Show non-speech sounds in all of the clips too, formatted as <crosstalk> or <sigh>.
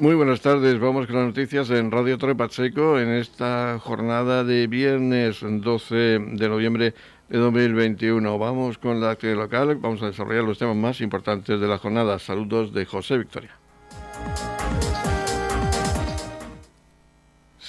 Muy buenas tardes, vamos con las noticias en Radio Torre Pacheco en esta jornada de viernes 12 de noviembre de 2021. Vamos con la actividad local, vamos a desarrollar los temas más importantes de la jornada. Saludos de José Victoria.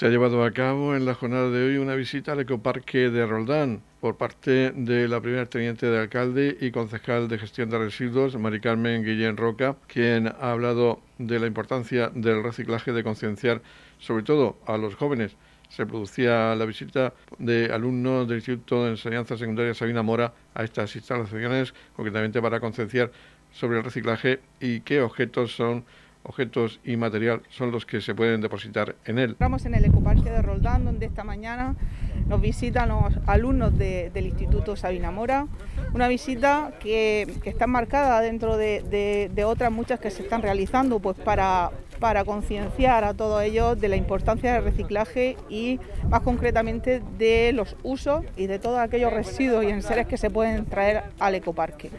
Se ha llevado a cabo en la jornada de hoy una visita al ecoparque de Roldán por parte de la primera teniente de alcalde y concejal de gestión de residuos, Mari Carmen Guillén Roca, quien ha hablado de la importancia del reciclaje, de concienciar sobre todo a los jóvenes. Se producía la visita de alumnos del Instituto de Enseñanza Secundaria Sabina Mora a estas instalaciones, concretamente para concienciar sobre el reciclaje y qué objetos son objetos y material son los que se pueden depositar en él. Estamos en el ecoparque de Roldán, donde esta mañana nos visitan los alumnos del Instituto Sabina Mora, una visita que, está marcada dentro de, otras muchas que se están realizando pues para, para concienciar a todos ellos de la importancia del reciclaje y más concretamente de los usos y de todos aquellos residuos y enseres que se pueden traer al ecoparque.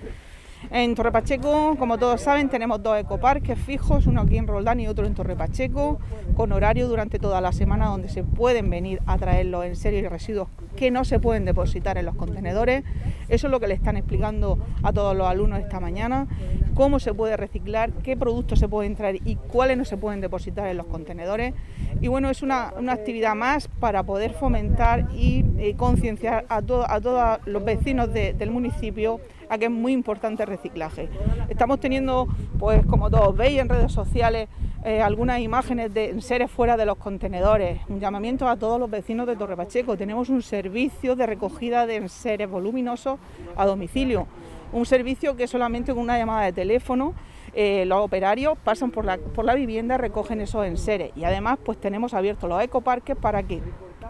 En Torre Pacheco, como todos saben, tenemos dos ecoparques fijos, uno aquí en Roldán y otro en Torre Pacheco, con horario durante toda la semana donde se pueden venir a traerlos en serie y residuos que no se pueden depositar en los contenedores. Eso es lo que le están explicando a todos los alumnos esta mañana, cómo se puede reciclar, qué productos se pueden traer y cuáles no se pueden depositar en los contenedores. Y bueno, es una, actividad más para poder fomentar y eh, concienciar a, a todos los vecinos del municipio a que es muy importante el reciclaje. Estamos teniendo, pues como todos veis en redes sociales, eh, algunas imágenes de seres fuera de los contenedores. Un llamamiento a todos los vecinos de Torre Pacheco. Tenemos un servicio de recogida de enseres voluminosos a domicilio. Un servicio que solamente con una llamada de teléfono eh, los operarios pasan por la, por la vivienda, recogen esos enseres y además pues tenemos abiertos los ecoparques para que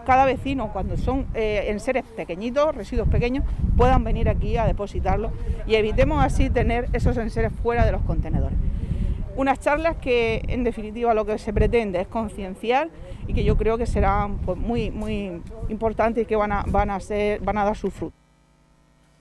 cada vecino, cuando son eh, en seres pequeñitos, residuos pequeños, puedan venir aquí a depositarlos y evitemos así tener esos enseres fuera de los contenedores. Unas charlas que en definitiva lo que se pretende es concienciar y que yo creo que serán pues, muy, muy importantes y que van a, van a, ser, van a dar su fruto.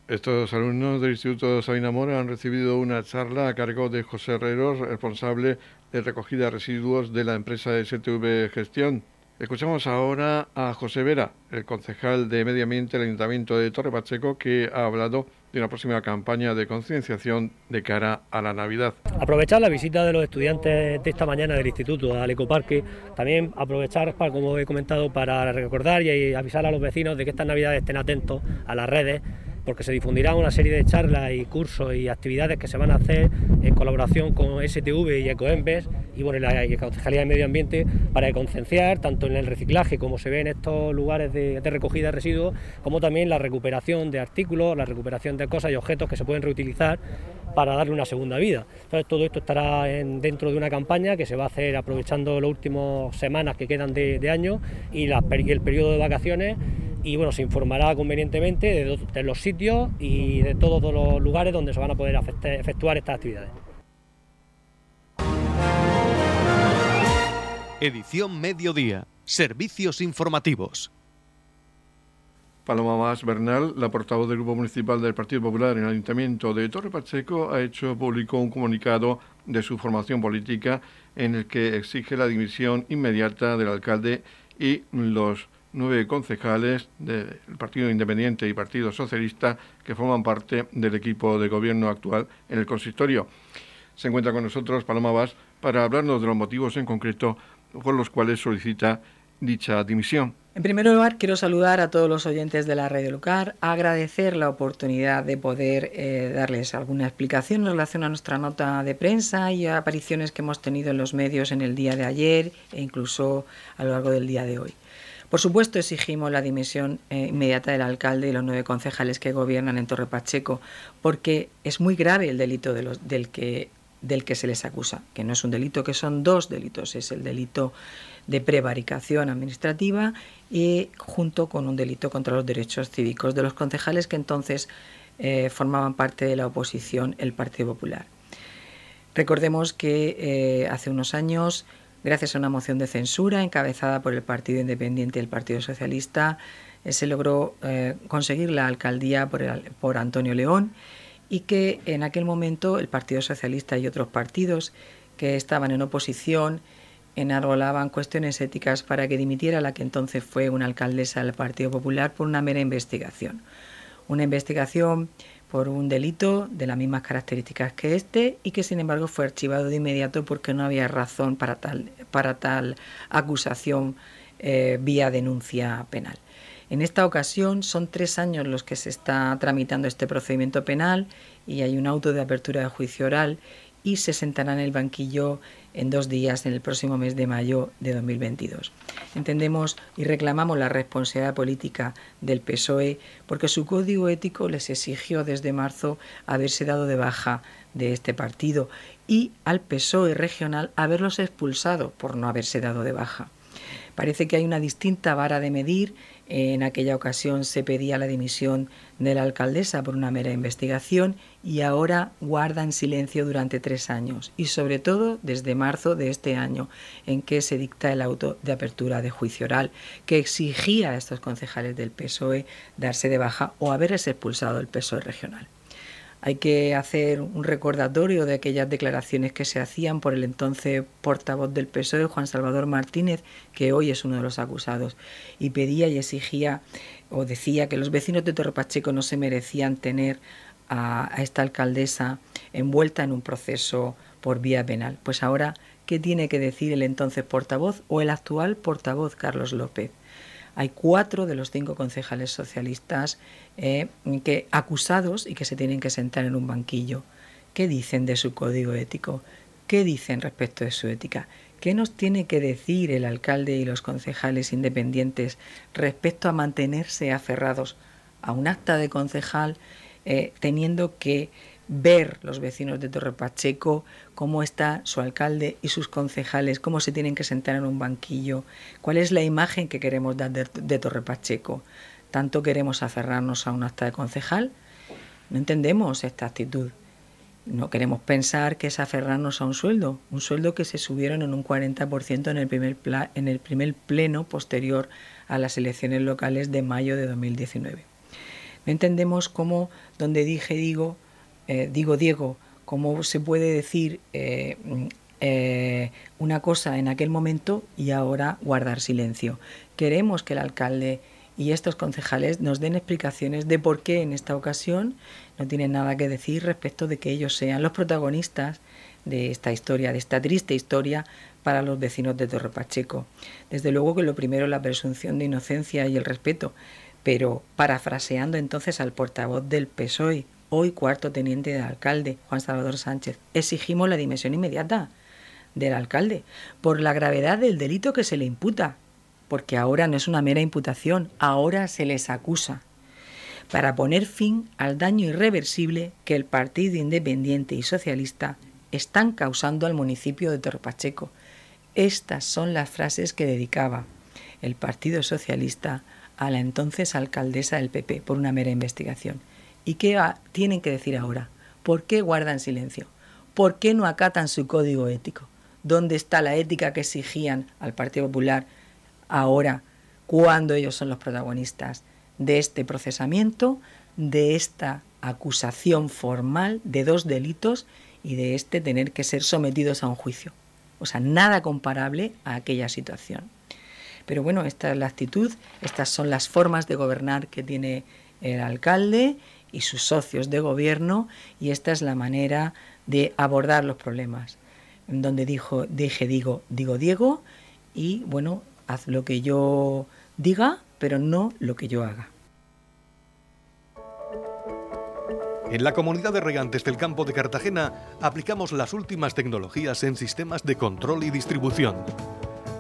Estos alumnos del Instituto Sabina Mora han recibido una charla a cargo de José Herreros, responsable de recogida de residuos de la empresa STV Gestión. Escuchamos ahora a José Vera, el concejal de Medio Ambiente del Ayuntamiento de Torre Pacheco, que ha hablado de una próxima campaña de concienciación de cara a la Navidad. Aprovechar la visita de los estudiantes de esta mañana del Instituto al Ecoparque, también aprovechar, como he comentado, para recordar y avisar a los vecinos de que estas Navidades estén atentos a las redes porque se difundirá una serie de charlas y cursos y actividades que se van a hacer en colaboración con STV y Ecoembes y bueno, la Concejalía de Medio Ambiente para concienciar tanto en el reciclaje como se ve en estos lugares de, recogida de residuos, como también la recuperación de artículos, la recuperación de cosas y objetos que se pueden reutilizar para darle una segunda vida. Entonces todo esto estará dentro de una campaña que se va a hacer aprovechando las últimas semanas que quedan de, año y, y el periodo de vacaciones y bueno, se informará convenientemente de, los sitios y de todos los lugares donde se van a poder efectuar estas actividades. Edición Mediodía. Servicios informativos. Paloma Más Bernal, la portavoz del Grupo Municipal del Partido Popular en el Ayuntamiento de Torre Pacheco, ha hecho público un comunicado de su formación política en el que exige la dimisión inmediata del alcalde y los nueve concejales del Partido Independiente y Partido Socialista que forman parte del equipo de gobierno actual en el consistorio. Se encuentra con nosotros Paloma Vaz para hablarnos de los motivos en concreto por los cuales solicita dicha dimisión. En primer lugar, quiero saludar a todos los oyentes de la radio local, agradecer la oportunidad de poder eh, darles alguna explicación en relación a nuestra nota de prensa y apariciones que hemos tenido en los medios en el día de ayer e incluso a lo largo del día de hoy. Por supuesto, exigimos la dimisión eh, inmediata del alcalde y los nueve concejales que gobiernan en Torre Pacheco, porque es muy grave el delito del, que, se les acusa, que no es un delito, que son dos delitos. Es el delito de prevaricación administrativa y junto con un delito contra los derechos cívicos de los concejales que entonces eh, formaban parte de la oposición, el Partido Popular. Recordemos que eh, hace unos años Gracias a una moción de censura encabezada por el Partido Independiente y el Partido Socialista, eh, se logró eh, conseguir la alcaldía por, Antonio León y que en aquel momento el Partido Socialista y otros partidos que estaban en oposición enargolaban cuestiones éticas para que dimitiera la que entonces fue una alcaldesa del Partido Popular por una mera investigación. Una investigación por un delito de las mismas características que este y que sin embargo fue archivado de inmediato porque no había razón para tal, para tal acusación eh, vía denuncia penal. En esta ocasión son tres años los que se está tramitando este procedimiento penal y hay un auto de apertura de juicio oral y se sentará en el banquillo en dos días, en el próximo mes de mayo de 2022. Entendemos y reclamamos la responsabilidad política del PSOE porque su código ético les exigió desde marzo haberse dado de baja de este partido y al PSOE regional haberlos expulsado por no haberse dado de baja. Parece que hay una distinta vara de medir en aquella ocasión se pedía la dimisión de la alcaldesa por una mera investigación y ahora guardan silencio durante tres años y sobre todo desde marzo de este año en que se dicta el auto de apertura de juicio oral que exigía a estos concejales del PSOE darse de baja o haberles expulsado el PSOE regional. Hay que hacer un recordatorio de aquellas declaraciones que se hacían por el entonces portavoz del PSOE, Juan Salvador Martínez, que hoy es uno de los acusados, y pedía y exigía o decía que los vecinos de Torre Pacheco no se merecían tener a, esta alcaldesa envuelta en un proceso por vía penal. Pues ahora, ¿qué tiene que decir el entonces portavoz o el actual portavoz Carlos López? Hay cuatro de los cinco concejales socialistas eh, que acusados y que se tienen que sentar en un banquillo. ¿Qué dicen de su código ético? ¿Qué dicen respecto de su ética? ¿Qué nos tiene que decir el alcalde y los concejales independientes respecto a mantenerse aferrados a un acta de concejal eh, teniendo que ver los vecinos de Torre Pacheco cómo está su alcalde y sus concejales, cómo se tienen que sentar en un banquillo, cuál es la imagen que queremos dar de, Torre Pacheco. ¿Tanto queremos aferrarnos a un acta de concejal? No entendemos esta actitud. No queremos pensar que es aferrarnos a un sueldo, un sueldo que se subieron en un 40% en el, primer en el primer pleno posterior a las elecciones locales de mayo de 2019. No entendemos cómo, donde dije digo, eh, digo Diego, cómo se puede decir eh, eh, una cosa en aquel momento y ahora guardar silencio. Queremos que el alcalde y estos concejales nos den explicaciones de por qué en esta ocasión no tienen nada que decir respecto de que ellos sean los protagonistas de esta historia, de esta triste historia para los vecinos de Torre Pacheco. Desde luego que lo primero es la presunción de inocencia y el respeto, pero parafraseando entonces al portavoz del PSOE, hoy cuarto teniente de alcalde, Juan Salvador Sánchez, exigimos la dimisión inmediata del alcalde por la gravedad del delito que se le imputa, porque ahora no es una mera imputación, ahora se les acusa, para poner fin al daño irreversible que el Partido Independiente y Socialista están causando al municipio de Torpacheco. Estas son las frases que dedicaba el Partido Socialista a la entonces alcaldesa del PP por una mera investigación. ¿Y qué tienen que decir ahora? ¿Por qué guardan silencio? ¿Por qué no acatan su código ético? ¿Dónde está la ética que exigían al Partido Popular ahora cuando ellos son los protagonistas de este procesamiento, de esta acusación formal de dos delitos y de este tener que ser sometidos a un juicio? O sea, nada comparable a aquella situación. Pero bueno, esta es la actitud, estas son las formas de gobernar que tiene el alcalde y sus socios de gobierno y esta es la manera de abordar los problemas. Donde dijo, dije, digo, digo Diego y bueno, haz lo que yo diga, pero no lo que yo haga. En la comunidad de regantes del campo de Cartagena aplicamos las últimas tecnologías en sistemas de control y distribución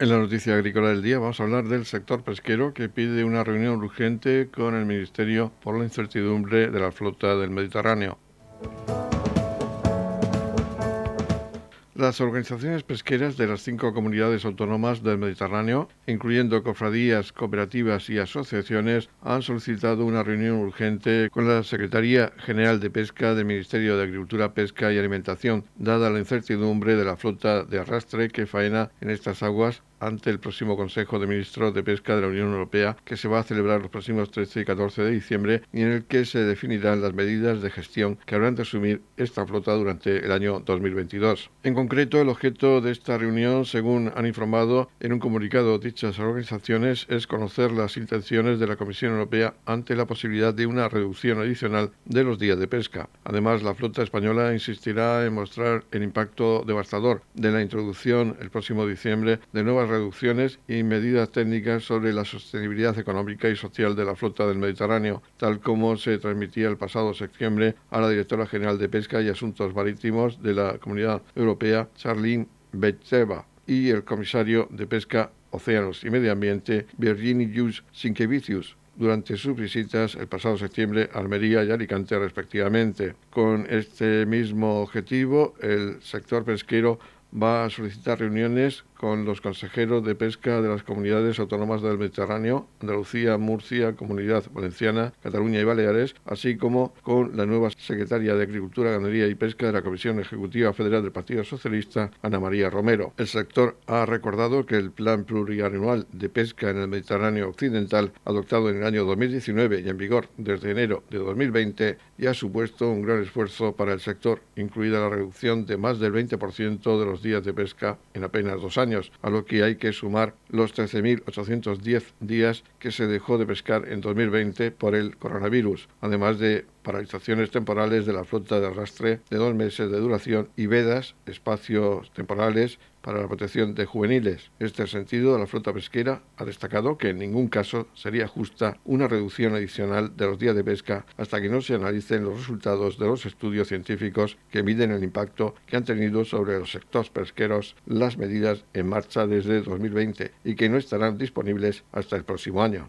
En la noticia agrícola del día vamos a hablar del sector pesquero que pide una reunión urgente con el Ministerio por la incertidumbre de la flota del Mediterráneo. Las organizaciones pesqueras de las cinco comunidades autónomas del Mediterráneo, incluyendo cofradías, cooperativas y asociaciones, han solicitado una reunión urgente con la Secretaría General de Pesca del Ministerio de Agricultura, Pesca y Alimentación, dada la incertidumbre de la flota de arrastre que faena en estas aguas ante el próximo Consejo de Ministros de Pesca de la Unión Europea que se va a celebrar los próximos 13 y 14 de diciembre y en el que se definirán las medidas de gestión que habrán de asumir esta flota durante el año 2022. En concreto, el objeto de esta reunión, según han informado en un comunicado dichas organizaciones, es conocer las intenciones de la Comisión Europea ante la posibilidad de una reducción adicional de los días de pesca. Además, la flota española insistirá en mostrar el impacto devastador de la introducción el próximo diciembre de nuevas reducciones y medidas técnicas sobre la sostenibilidad económica y social de la flota del Mediterráneo, tal como se transmitía el pasado septiembre a la directora general de Pesca y Asuntos Marítimos de la Comunidad Europea, Charlene Betseva, y el comisario de Pesca, Océanos y Medio Ambiente, Virginijus Sinkevicius, durante sus visitas el pasado septiembre a Almería y Alicante respectivamente. Con este mismo objetivo, el sector pesquero va a solicitar reuniones con los consejeros de pesca de las comunidades autónomas del Mediterráneo, Andalucía, Murcia, Comunidad Valenciana, Cataluña y Baleares, así como con la nueva secretaria de Agricultura, Ganadería y Pesca de la Comisión Ejecutiva Federal del Partido Socialista, Ana María Romero. El sector ha recordado que el Plan Plurianual de Pesca en el Mediterráneo Occidental, adoptado en el año 2019 y en vigor desde enero de 2020, ya ha supuesto un gran esfuerzo para el sector, incluida la reducción de más del 20% de los días de pesca en apenas dos años a lo que hay que sumar los 13.810 días que se dejó de pescar en 2020 por el coronavirus, además de paralizaciones temporales de la flota de arrastre de dos meses de duración y vedas, espacios temporales para la protección de juveniles. En este sentido, la flota pesquera ha destacado que en ningún caso sería justa una reducción adicional de los días de pesca hasta que no se analicen los resultados de los estudios científicos que miden el impacto que han tenido sobre los sectores pesqueros las medidas en marcha desde 2020 y que no estarán disponibles hasta el próximo año.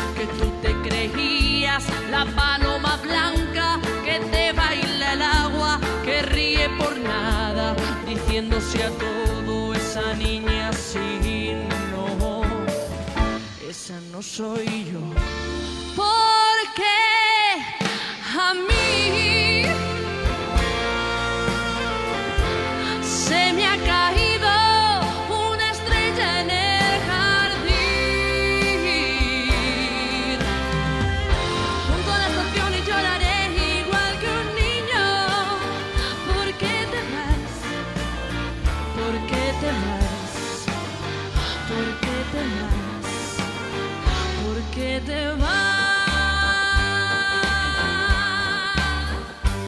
a todo esa niña sí, no, esa no soy yo. Porque a mí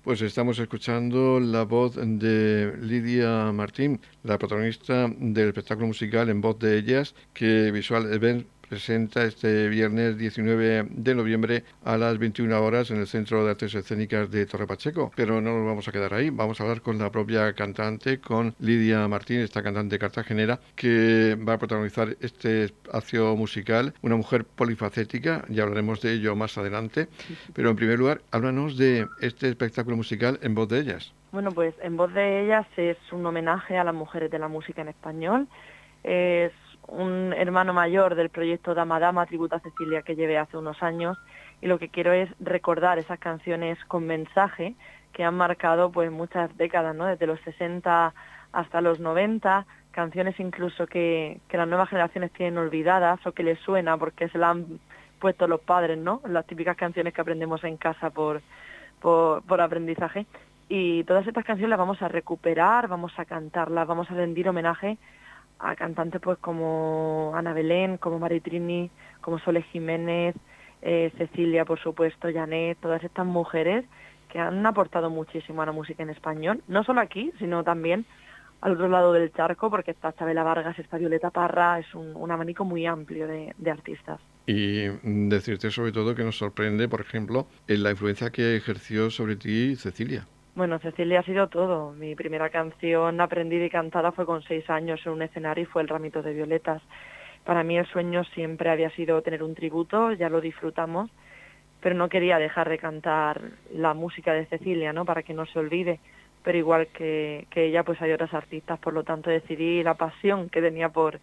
Pues estamos escuchando la voz de Lidia Martín, la protagonista del espectáculo musical En Voz de Ellas, que Visual Event presenta este viernes 19 de noviembre a las 21 horas en el Centro de Artes Escénicas de Torre Pacheco. Pero no nos vamos a quedar ahí, vamos a hablar con la propia cantante, con Lidia Martín, esta cantante cartagenera, que va a protagonizar este espacio musical, una mujer polifacética, ya hablaremos de ello más adelante, pero en primer lugar, háblanos de este espectáculo musical en voz de ellas. Bueno, pues En Voz de Ellas es un homenaje a las mujeres de la música en español. Es un hermano mayor del proyecto Dama Dama, Tributa a Cecilia, que llevé hace unos años. Y lo que quiero es recordar esas canciones con mensaje que han marcado pues muchas décadas, ¿no? Desde los 60 hasta los 90, canciones incluso que, que las nuevas generaciones tienen olvidadas o que les suena porque se las han puesto los padres, ¿no? Las típicas canciones que aprendemos en casa por, por, por aprendizaje. Y todas estas canciones las vamos a recuperar, vamos a cantarlas, vamos a rendir homenaje a cantantes pues como Ana Belén, como Mari Trini, como Sole Jiménez, eh, Cecilia, por supuesto, Janet, todas estas mujeres que han aportado muchísimo a la música en español, no solo aquí, sino también al otro lado del charco, porque está Chabela Vargas, está Violeta Parra, es un, un abanico muy amplio de, de artistas. Y decirte sobre todo que nos sorprende, por ejemplo, en la influencia que ejerció sobre ti Cecilia. Bueno, Cecilia ha sido todo. Mi primera canción aprendida y cantada fue con seis años en un escenario y fue El ramito de violetas. Para mí el sueño siempre había sido tener un tributo, ya lo disfrutamos, pero no quería dejar de cantar la música de Cecilia, ¿no? Para que no se olvide. Pero igual que, que ella, pues hay otras artistas, por lo tanto decidí la pasión que tenía por,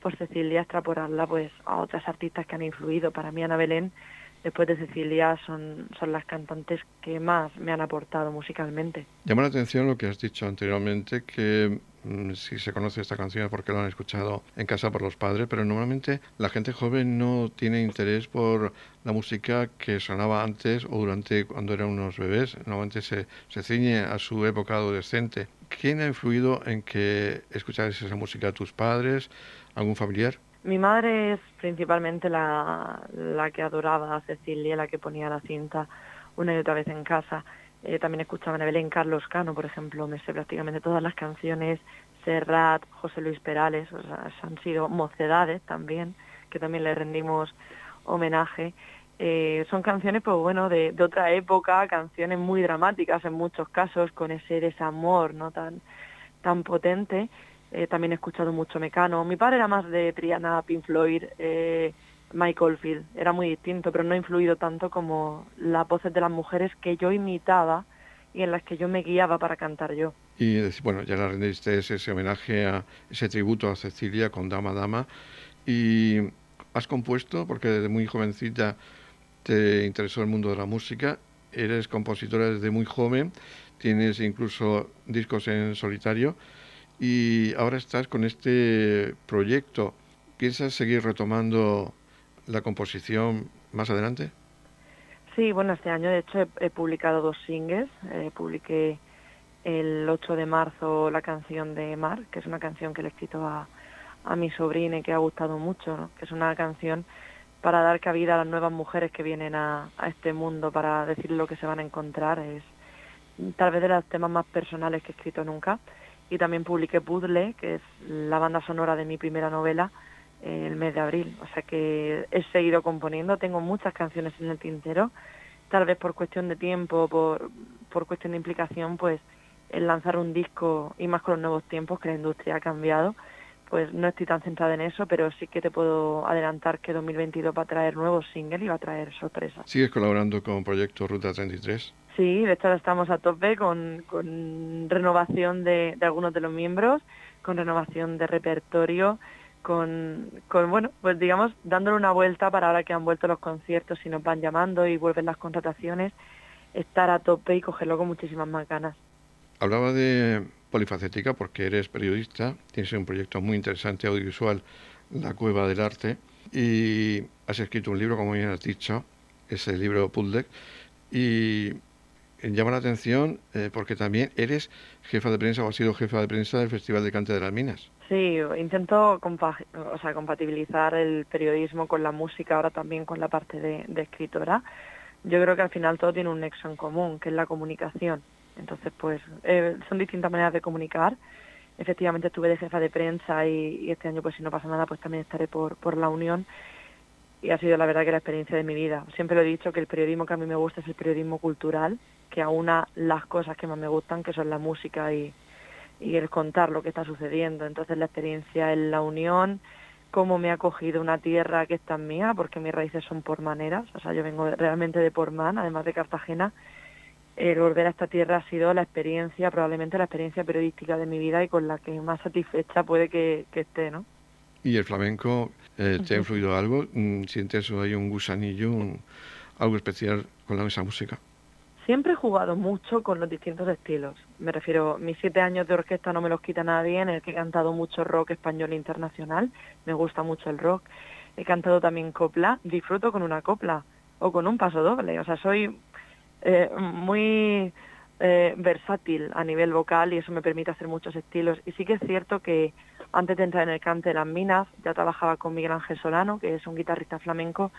por Cecilia extrapolarla pues a otras artistas que han influido. Para mí Ana Belén, después de Cecilia, son, son las cantantes que más me han aportado musicalmente. Llama la atención lo que has dicho anteriormente, que mm, si se conoce esta canción es porque lo han escuchado en casa por los padres, pero normalmente la gente joven no tiene interés por la música que sonaba antes o durante cuando eran unos bebés. Normalmente se, se ciñe a su época adolescente. ¿Quién ha influido en que escucharas esa música a tus padres, algún familiar? Mi madre es principalmente la, la que adoraba a Cecilia, la que ponía la cinta una y otra vez en casa. Eh, también escuchaba a Belén Carlos Cano, por ejemplo, me sé prácticamente todas las canciones, Serrat, José Luis Perales, o sea, han sido mocedades también, que también le rendimos homenaje. Eh, son canciones, pues bueno, de, de, otra época, canciones muy dramáticas en muchos casos, con ese desamor no tan, tan potente. Eh, también he escuchado mucho Mecano. Mi padre era más de Triana, Pink Floyd, eh, Michael Field. Era muy distinto, pero no ha influido tanto como las voces de las mujeres que yo imitaba y en las que yo me guiaba para cantar yo. Y bueno, ya le rendiste ese homenaje a ese tributo a Cecilia con Dama Dama. Y has compuesto, porque desde muy jovencita te interesó el mundo de la música, eres compositora desde muy joven, tienes incluso discos en solitario y ahora estás con este proyecto. ¿Piensas seguir retomando la composición más adelante? Sí, bueno, este año de hecho he, publicado dos singles. Eh, publiqué el 8 de marzo la canción de Mar, que es una canción que le he escrito a, a mi sobrina y que ha gustado mucho, ¿no? que es una canción para dar cabida a las nuevas mujeres que vienen a, a este mundo, para decir lo que se van a encontrar. Es tal vez de los temas más personales que he escrito nunca. Y también publiqué Puzzle, que es la banda sonora de mi primera novela, eh, el mes de abril. O sea que he seguido componiendo, tengo muchas canciones en el tintero. Tal vez por cuestión de tiempo, por, por cuestión de implicación, pues el lanzar un disco, y más con los nuevos tiempos, que la industria ha cambiado, pues no estoy tan centrada en eso, pero sí que te puedo adelantar que 2022 va a traer nuevos singles y va a traer sorpresas. ¿Sigues colaborando con Proyecto Ruta 33? Sí, de hecho ahora estamos a tope con, con renovación de, de, algunos de los miembros, con renovación de repertorio, con, con, bueno, pues digamos, dándole una vuelta para ahora que han vuelto los conciertos y nos van llamando y vuelven las contrataciones, estar a tope y cogerlo con muchísimas más ganas. Hablaba de polifacética porque eres periodista, tienes un proyecto muy interesante audiovisual, La Cueva del Arte, y has escrito un libro, como bien has dicho, ese libro Puzzle, y llama la atención eh, porque también eres jefa de prensa o has sido jefa de prensa del Festival de Cante de las Minas. Sí, intento o sea, compatibilizar el periodismo con la música, ahora también con la parte de, de escritora. Yo creo que al final todo tiene un nexo en común, que es la comunicación. Entonces, pues eh, son distintas maneras de comunicar. Efectivamente estuve de jefa de prensa y, este año, pues si no pasa nada, pues también estaré por, por la Unión. Y ha sido la verdad que la experiencia de mi vida. Siempre lo he dicho que el periodismo que a mí me gusta es el periodismo cultural, que aúna las cosas que más me gustan, que son la música y, el contar lo que está sucediendo. Entonces la experiencia en la Unión, cómo me ha cogido una tierra que es tan mía, porque mis raíces son pormaneras, o sea, yo vengo realmente de Portman, además de Cartagena, el volver a esta tierra ha sido la experiencia, probablemente la experiencia periodística de mi vida y con la que más satisfecha puede que, que esté, ¿no? ¿Y el flamenco eh, te ha influido algo? ¿Sientes ahí un gusanillo, un, algo especial con esa música? Siempre he jugado mucho con los distintos estilos. Me refiero, mis siete años de orquesta no me los quita nadie, en el que he cantado mucho rock español e internacional. Me gusta mucho el rock. He cantado también copla. Disfruto con una copla o con un paso doble. O sea, soy eh, muy eh, versátil a nivel vocal y eso me permite hacer muchos estilos. Y sí que es cierto que antes de entrar en el cante de las minas ya trabajaba con Miguel Ángel Solano, que es un guitarrista flamenco,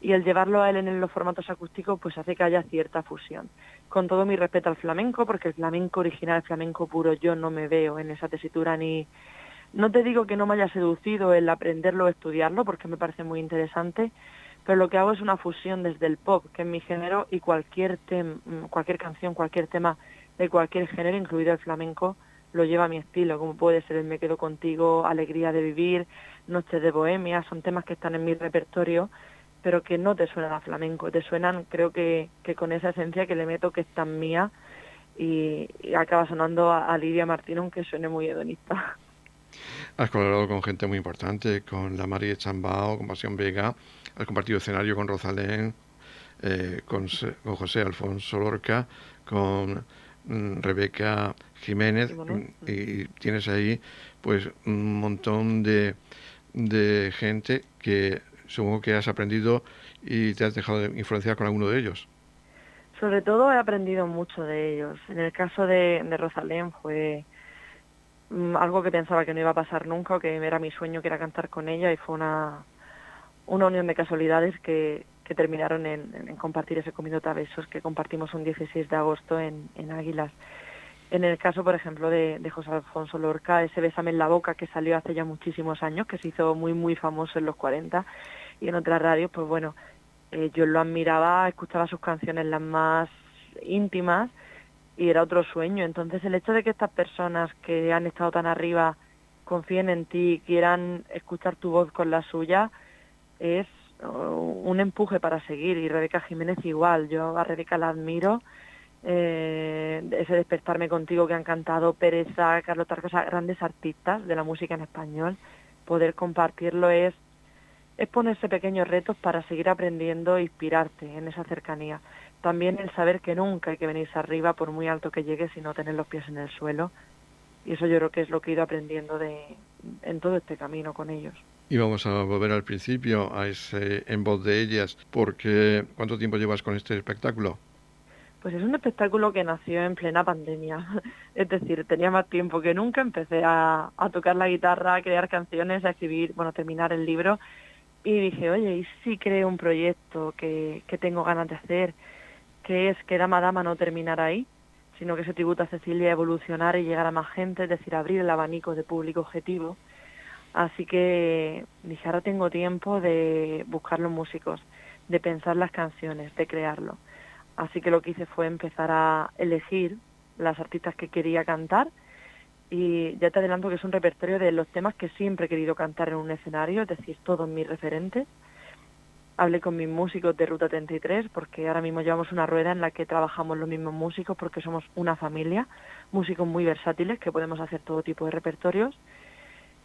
y el llevarlo a él en los formatos acústicos pues hace que haya cierta fusión. Con todo mi respeto al flamenco, porque el flamenco original, el flamenco puro, yo no me veo en esa tesitura ni... No te digo que no me haya seducido el aprenderlo o estudiarlo, porque me parece muy interesante, pero lo que hago es una fusión desde el pop, que es mi género, y cualquier, tem cualquier canción, cualquier tema de cualquier género, incluido el flamenco, lo lleva a mi estilo, como puede ser el Me quedo contigo, Alegría de vivir, Noches de bohemia, son temas que están en mi repertorio pero que no te suenan a flamenco, te suenan creo que, que con esa esencia que le meto que es tan mía y, y acaba sonando a, a, Lidia Martín aunque suene muy hedonista. <laughs> Has colaborado con gente muy importante, con la María Chambao, con Pasión Vega, has compartido escenario con Rosalén, eh, con, con, José Alfonso Lorca, con mm, Rebeca Jiménez mm, y tienes ahí pues un montón de, de gente que supongo que has aprendido y te has dejado de influenciar con alguno de ellos. Sobre todo he aprendido mucho de ellos. En el caso de, de Rosalén fue algo que pensaba que no iba a pasar nunca, o que era mi sueño, que era cantar con ella, y fue una, una unión de casualidades que, que terminaron en, compartir ese comido besos que compartimos un 16 de agosto en, en Águilas. En el caso, por ejemplo, de, de, José Alfonso Lorca, ese Bésame en la boca que salió hace ya muchísimos años, que se hizo muy, muy famoso en los 40, y en otras radios, pues bueno, eh, yo lo admiraba, escuchaba sus canciones las más íntimas y era otro sueño. Entonces el hecho de que estas personas que han estado tan arriba confíen en ti, quieran escuchar tu voz con la suya, es uh, un empuje para seguir. Y Rebeca Jiménez igual, yo a Rebeca la admiro. Eh, ese despertarme contigo que han cantado Pereza, Carlos Tarcosa, grandes artistas de la música en español, poder compartirlo es es ponerse pequeños retos para seguir aprendiendo e inspirarte en esa cercanía. También el saber que nunca hay que venirse arriba por muy alto que llegue, sino tener los pies en el suelo. Y eso yo creo que es lo que he ido aprendiendo de, en todo este camino con ellos. Y vamos a volver al principio, a ese en voz de ellas, porque ¿cuánto tiempo llevas con este espectáculo? Pues es un espectáculo que nació en plena pandemia. <laughs> Es decir, tenía más tiempo que nunca. Empecé a, a tocar la guitarra, a crear canciones, a escribir, bueno, a terminar el libro y dije, oye, ¿y si creo un proyecto que, que tengo ganas de hacer, que es que Dama Dama no terminar ahí, sino que se tributa a Cecilia evolucionar y llegar a más gente, es decir, abrir el abanico de público objetivo. Así que dije, ahora tengo tiempo de buscar los músicos, de pensar las canciones, de crearlo. Así que lo que hice fue empezar a elegir las artistas que quería cantar y ya te adelanto que es un repertorio de los temas que siempre he querido cantar en un escenario, es decir, todos mis referentes. Hablé con mis músicos de Ruta 33 porque ahora mismo llevamos una rueda en la que trabajamos los mismos músicos porque somos una familia, músicos muy versátiles que podemos hacer todo tipo de repertorios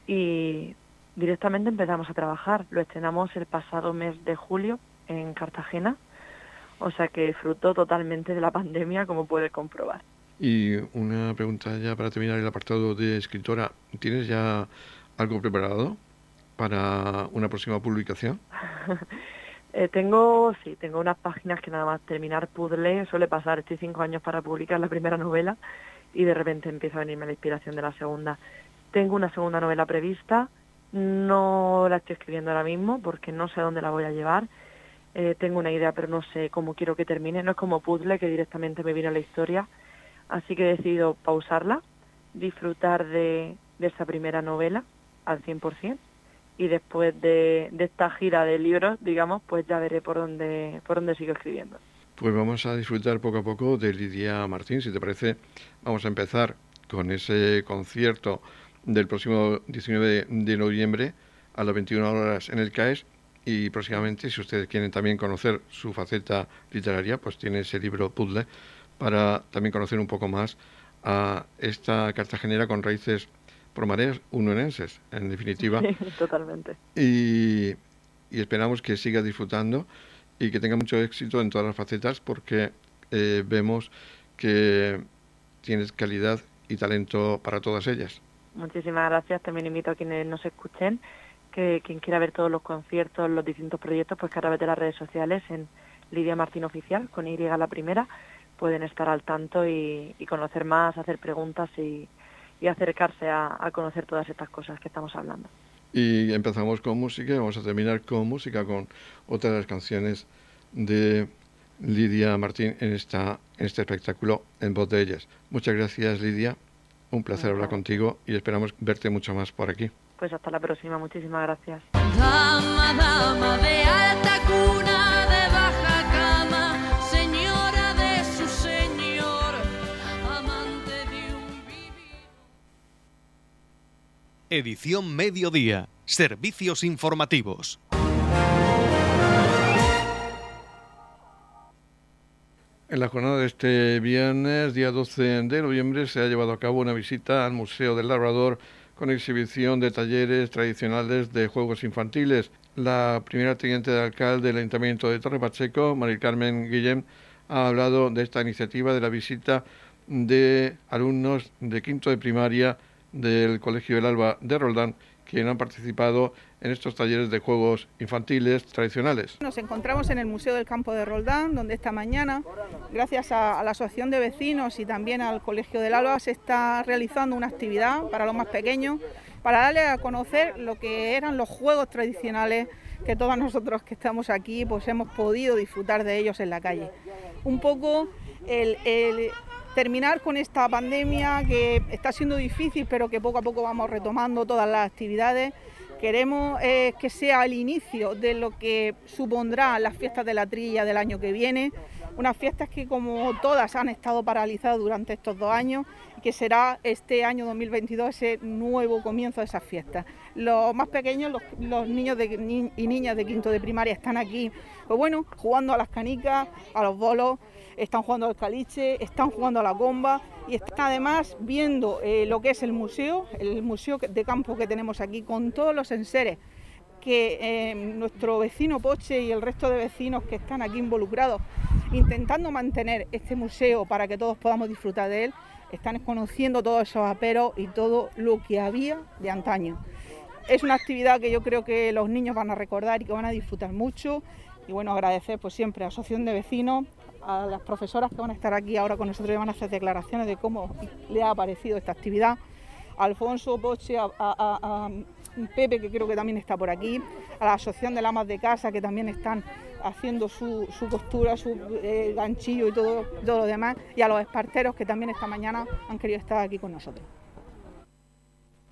y directamente empezamos a trabajar. Lo estrenamos el pasado mes de julio en Cartagena, o sea que fruto totalmente de la pandemia como puedes comprobar. Y una pregunta ya para terminar el apartado de escritora. ¿Tienes ya algo preparado para una próxima publicación? <laughs> eh, tengo, sí, tengo unas páginas que nada más terminar puzzle suele pasar. Estoy cinco años para publicar la primera novela y de repente empieza a venirme la inspiración de la segunda. Tengo una segunda novela prevista, no la estoy escribiendo ahora mismo porque no sé dónde la voy a llevar. Eh, tengo una idea pero no sé cómo quiero que termine. No es como puzzle que directamente me viene la historia Así que he decidido pausarla, disfrutar de, de esta primera novela al 100% y después de, esta gira de libros, digamos, pues ya veré por dónde, por dónde sigo escribiendo. Pues vamos a disfrutar poco a poco de Lidia Martín, si te parece, vamos a empezar con ese concierto del próximo 19 de noviembre a las 21 horas en el CAES y próximamente, si ustedes quieren también conocer su faceta literaria, pues tiene ese libro Puzzle para también conocer un poco más a esta cartagenera con raíces promareas unonenses, en definitiva. Sí, <laughs> totalmente. Y, y, esperamos que siga disfrutando y que tenga mucho éxito en todas las facetas porque eh, vemos que tienes calidad y talento para todas ellas. Muchísimas gracias. También invito a quienes nos escuchen que quien quiera ver todos los conciertos, los distintos proyectos, pues que a través de las redes sociales en Lidia Martín Oficial, con Y la primera, pueden estar al tanto y, y conocer más, hacer preguntas y, y acercarse a, a, conocer todas estas cosas que estamos hablando. Y empezamos con música y vamos a terminar con música, con otra de las canciones de Lidia Martín en, esta, en este espectáculo en voz de ellas. Muchas gracias Lidia, un placer hablar contigo y esperamos verte mucho más por aquí. Pues hasta la próxima, muchísimas gracias. Dama, dama de alta cuna, Edición Mediodía. Servicios informativos. En la jornada de este viernes, día 12 de noviembre, se ha llevado a cabo una visita al Museo del Labrador con exhibición de talleres tradicionales de juegos infantiles. La primera teniente de alcalde del Ayuntamiento de Torre Pacheco, María Carmen Guillem, ha hablado de esta iniciativa de la visita de alumnos de quinto de primaria del Colegio del Alba de Roldán, quienes han participado en estos talleres de juegos infantiles tradicionales. Nos encontramos en el Museo del Campo de Roldán, donde esta mañana, gracias a, la Asociación de Vecinos y también al Colegio del Alba, se está realizando una actividad para los más pequeños, para darles a conocer lo que eran los juegos tradicionales que todos nosotros que estamos aquí pues hemos podido disfrutar de ellos en la calle. Un poco el, el terminar con esta pandemia que está siendo difícil, pero que poco a poco vamos retomando todas las actividades. Queremos eh, que sea el inicio de lo que supondrá las fiestas de la trilla del año que viene, unas fiestas que como todas han estado paralizadas durante estos dos años y que será este año 2022 ese nuevo comienzo de esas fiestas. Los más pequeños, los, niños y niñas de quinto de primaria están aquí, pues bueno, jugando a las canicas, a los bolos, están jugando al caliche, están jugando a la comba y están además viendo eh, lo que es el museo, el museo de campo que tenemos aquí con todos los enseres que eh, nuestro vecino Poche y el resto de vecinos que están aquí involucrados, intentando mantener este museo para que todos podamos disfrutar de él, están conociendo todos esos aperos y todo lo que había de antaño. Es una actividad que yo creo que los niños van a recordar y que van a disfrutar mucho. Y bueno, agradecer pues siempre a Asociación de Vecinos, a las profesoras que van a estar aquí ahora con nosotros y van a hacer declaraciones de cómo le ha parecido esta actividad. A Alfonso Poche, a, Pepe, que creo que también está por aquí, a la Asociación de Lamas de Casa, que también están haciendo su, su costura, su eh, ganchillo y todo, todo lo demás, y a los esparteros que también esta mañana han querido estar aquí con nosotros.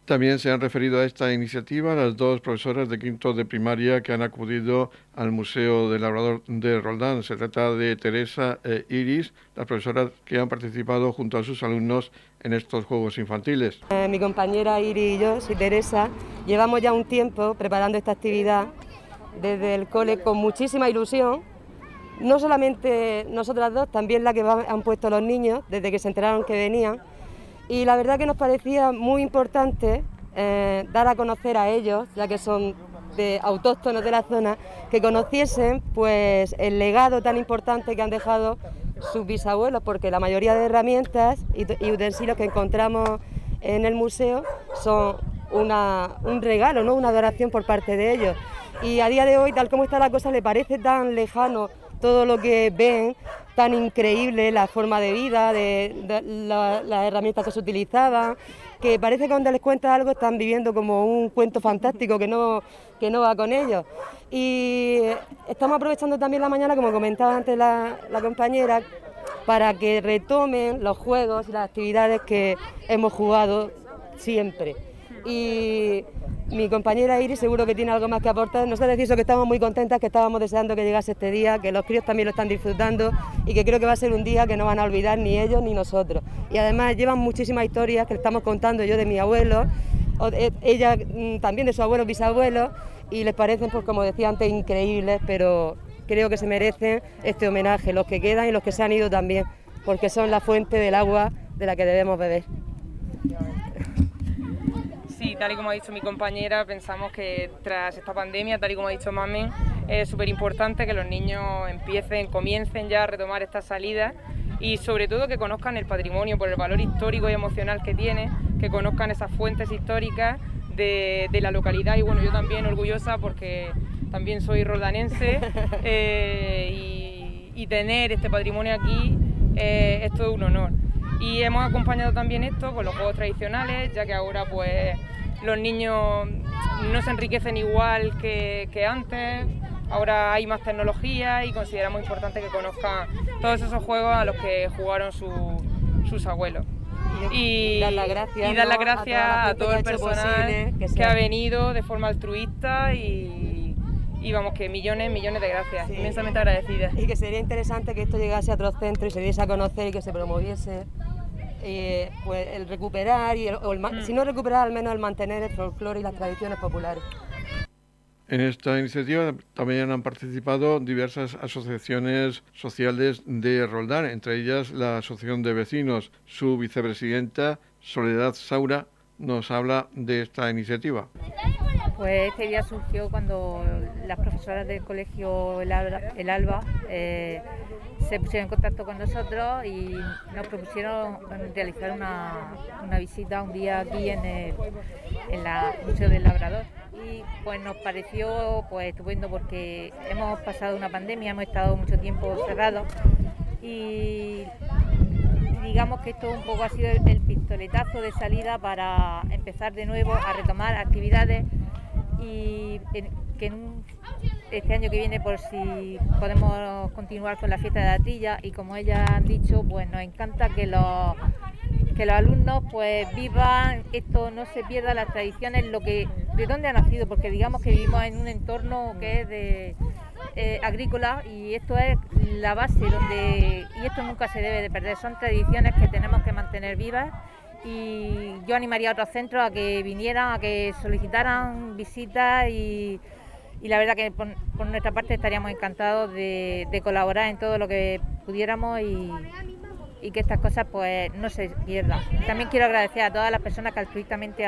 También se han referido a esta iniciativa las dos profesoras de quinto de primaria que han acudido al Museo del Labrador de Roldán. Se trata de Teresa e Iris, las profesoras que han participado junto a sus alumnos en estos juegos infantiles. Eh, mi compañera Iri y yo, soy Teresa, llevamos ya un tiempo preparando esta actividad desde el cole con muchísima ilusión. No solamente nosotras dos, también la que han puesto los niños desde que se enteraron que venían. Y la verdad que nos parecía muy importante eh, dar a conocer a ellos, ya que son de autóctonos de la zona, que conociesen pues el legado tan importante que han dejado sus bisabuelos, porque la mayoría de herramientas y, y utensilios que encontramos en el museo son una- un regalo, ¿no? una adoración por parte de ellos. Y a día de hoy, tal como está la cosa, le parece tan lejano todo lo que ven, tan increíble la forma de vida, de, de la- las herramientas que se utilizaban, que parece que cuando les cuentas algo están viviendo como un cuento fantástico que no, que no va con ellos. Y estamos aprovechando también la mañana, como comentaba antes la, la compañera, para que retomen los juegos y las actividades que hemos jugado siempre. Y mi compañera Iris seguro que tiene algo más que aportar. Nos decir eso que estamos muy contentas, que estábamos deseando que llegase este día, que los críos también lo están disfrutando y que creo que va a ser un día que no van a olvidar ni ellos ni nosotros. Y además llevan muchísimas historias que estamos contando yo de mi abuelo, ella mm, también de su abuelo, bisabuelo, y les parecen, pues como decía antes, increíbles, pero creo que se merecen este homenaje, los que quedan y los que se han ido también, porque son la fuente del agua de la que debemos beber. Sí, tal y como ha dicho mi compañera, pensamos que tras esta pandemia, tal y como ha dicho Mamen, es súper importante que los niños empiecen, comiencen ya a retomar estas salidas y sobre todo que conozcan el patrimonio por el valor histórico y emocional que tiene, que conozcan esas fuentes históricas de, de la localidad y bueno, yo también orgullosa porque también soy roldanense <laughs> eh, y, y tener este patrimonio aquí eh, es todo un honor. Y hemos acompañado también esto con los juegos tradicionales, ya que ahora pues los niños no se enriquecen igual que, que antes. Ahora hay más tecnología y consideramos importante que conozcan todos esos juegos a los que jugaron su- sus abuelos. Y dar las gracias, y dar las ¿no? a toda la gracias a, gente todo el personal posible que que, ha venido de forma altruista y, y vamos, que millones, millones de gracias. Sí. Inmensamente agradecida. Y que sería interesante que esto llegase a otros centros y se diese a conocer y que se promoviese eh, pues el recuperar, y el- o el Mm. si no recuperar, al menos el mantener el folclore y las tradiciones populares. En esta iniciativa también han participado diversas asociaciones sociales de Roldán, entre ellas la Asociación de Vecinos. Su vicepresidenta, Soledad Saura, nos habla de esta iniciativa. Pues este día surgió cuando las profesoras del colegio El Alba, eh, se pusieron en contacto con nosotros y nos propusieron realizar una, una visita un día aquí en el la Museo del Labrador. Y pues nos pareció pues estupendo porque hemos pasado una pandemia, hemos estado mucho tiempo cerrados y digamos que esto un poco ha sido el, pistoletazo de salida para empezar de nuevo a retomar actividades y que este año que viene por si podemos continuar con la fiesta de la trilla y como ellas han dicho pues nos encanta que los que los alumnos pues vivan esto no se pierda las tradiciones lo que de dónde ha nacido porque digamos que vivimos en un entorno que es de eh, agrícola y esto es la base donde y esto nunca se debe de perder son tradiciones que tenemos que mantener vivas y yo animaría a otros centros a que vinieran a que solicitaran visitas y, y la verdad que por, nuestra parte estaríamos encantados de, colaborar en todo lo que pudiéramos y, y que estas cosas pues no se pierdan. También quiero agradecer a todas las personas que altruistamente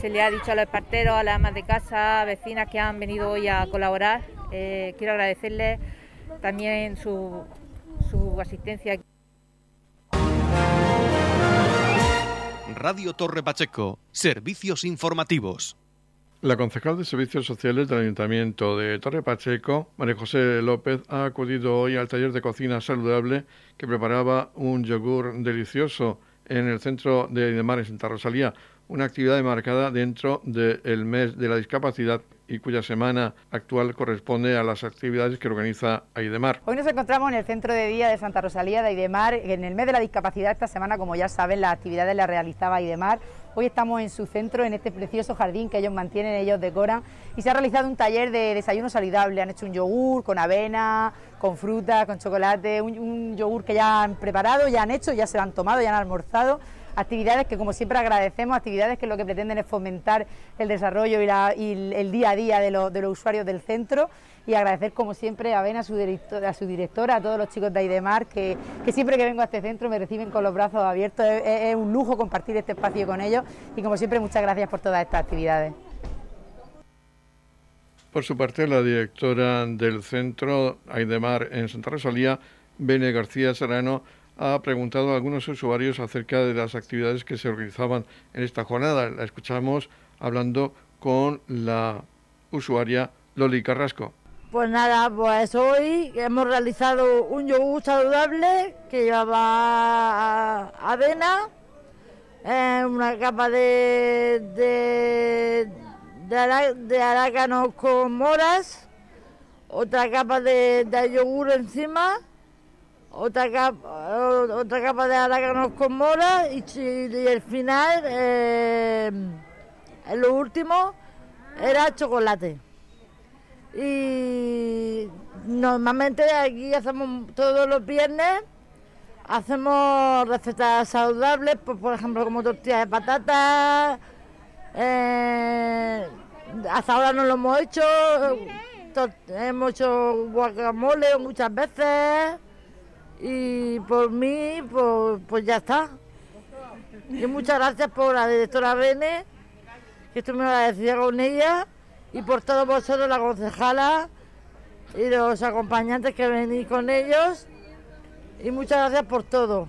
se le ha dicho a los parteros, a las amas de casa, vecinas que han venido hoy a colaborar. Eh, quiero agradecerles también su, su asistencia. Radio Torre Pacheco, servicios informativos. La concejal de Servicios Sociales del Ayuntamiento de Torre Pacheco, María José López, ha acudido hoy al taller de cocina saludable que preparaba un yogur delicioso en el centro de Aidemar en Santa Rosalía, una actividad marcada dentro del mes de la discapacidad y cuya semana actual corresponde a las actividades que organiza Aidemar. Hoy nos encontramos en el centro de día de Santa Rosalía de Aidemar. En el mes de la discapacidad esta semana, como ya saben, las actividades las realizaba Aidemar. Hoy estamos en su centro, en este precioso jardín que ellos mantienen, ellos decoran. Y se ha realizado un taller de desayuno saludable. Han hecho un yogur con avena, con fruta, con chocolate, un, yogur que ya han preparado, ya han hecho, ya se lo han tomado, ya han almorzado actividades que como siempre agradecemos, actividades que lo que pretenden es fomentar el desarrollo y, el- día a día de, los- usuarios del centro. Y agradecer como siempre a Ben, a su, directora, a todos los chicos de Aidemar que, siempre que vengo a este centro me reciben con los brazos abiertos, es- es un lujo compartir este espacio con ellos. Y como siempre muchas gracias por todas estas actividades. Por su parte, la directora del centro Aidemar en Santa Rosalía, Bene García Serrano, ha preguntado a algunos usuarios acerca de las actividades que se organizaban en esta jornada. La escuchamos hablando con la usuaria Loli Carrasco. Pues nada, pues hoy hemos realizado un yogur saludable que llevaba avena, eh, una capa de, de, de, con moras, otra capa de yogur encima, otra capa, otra capa de arácanos con moras y, y el final, eh, lo último, era chocolate. Y normalmente aquí hacemos todos los viernes, hacemos recetas saludables, pues, por ejemplo como tortillas de patatas, eh, hasta ahora no lo hemos hecho, hemos hecho guacamole muchas veces y por mí pues, pues ya está. Y muchas gracias por la directora Bene, que estoy muy agradecida con ella, y por todos vosotros, la concejala y los acompañantes que venís con ellos. Y muchas gracias por todo.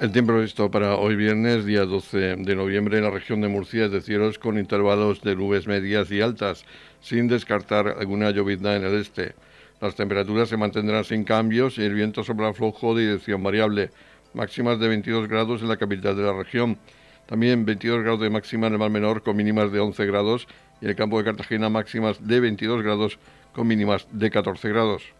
El tiempo previsto para hoy viernes, día 12 de noviembre, en la región de Murcia es de cielos con intervalos de nubes medias y altas, sin descartar alguna llovizna en el este. Las temperaturas se mantendrán sin cambios y el viento sopla flojo de dirección variable, máximas de 22 grados en la capital de la región. También 22 grados de máxima en el mar menor con mínimas de 11 grados y en el campo de Cartagena máximas de 22 grados con mínimas de 14 grados.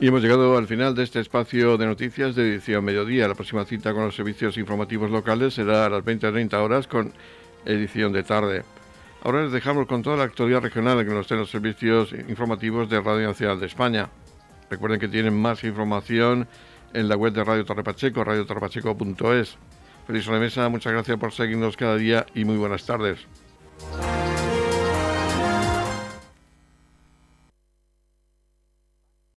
Y hemos llegado al final de este espacio de noticias de edición mediodía. La próxima cita con los servicios informativos locales será a las 20.30 horas con edición de tarde. Ahora les dejamos con toda la actualidad regional que nos estén los servicios informativos de Radio Nacional de España. Recuerden que tienen más información en la web de Radio Torre Pacheco, radiotorrepacheco.es. Feliz mesa, muchas gracias por seguirnos cada día y muy buenas tardes.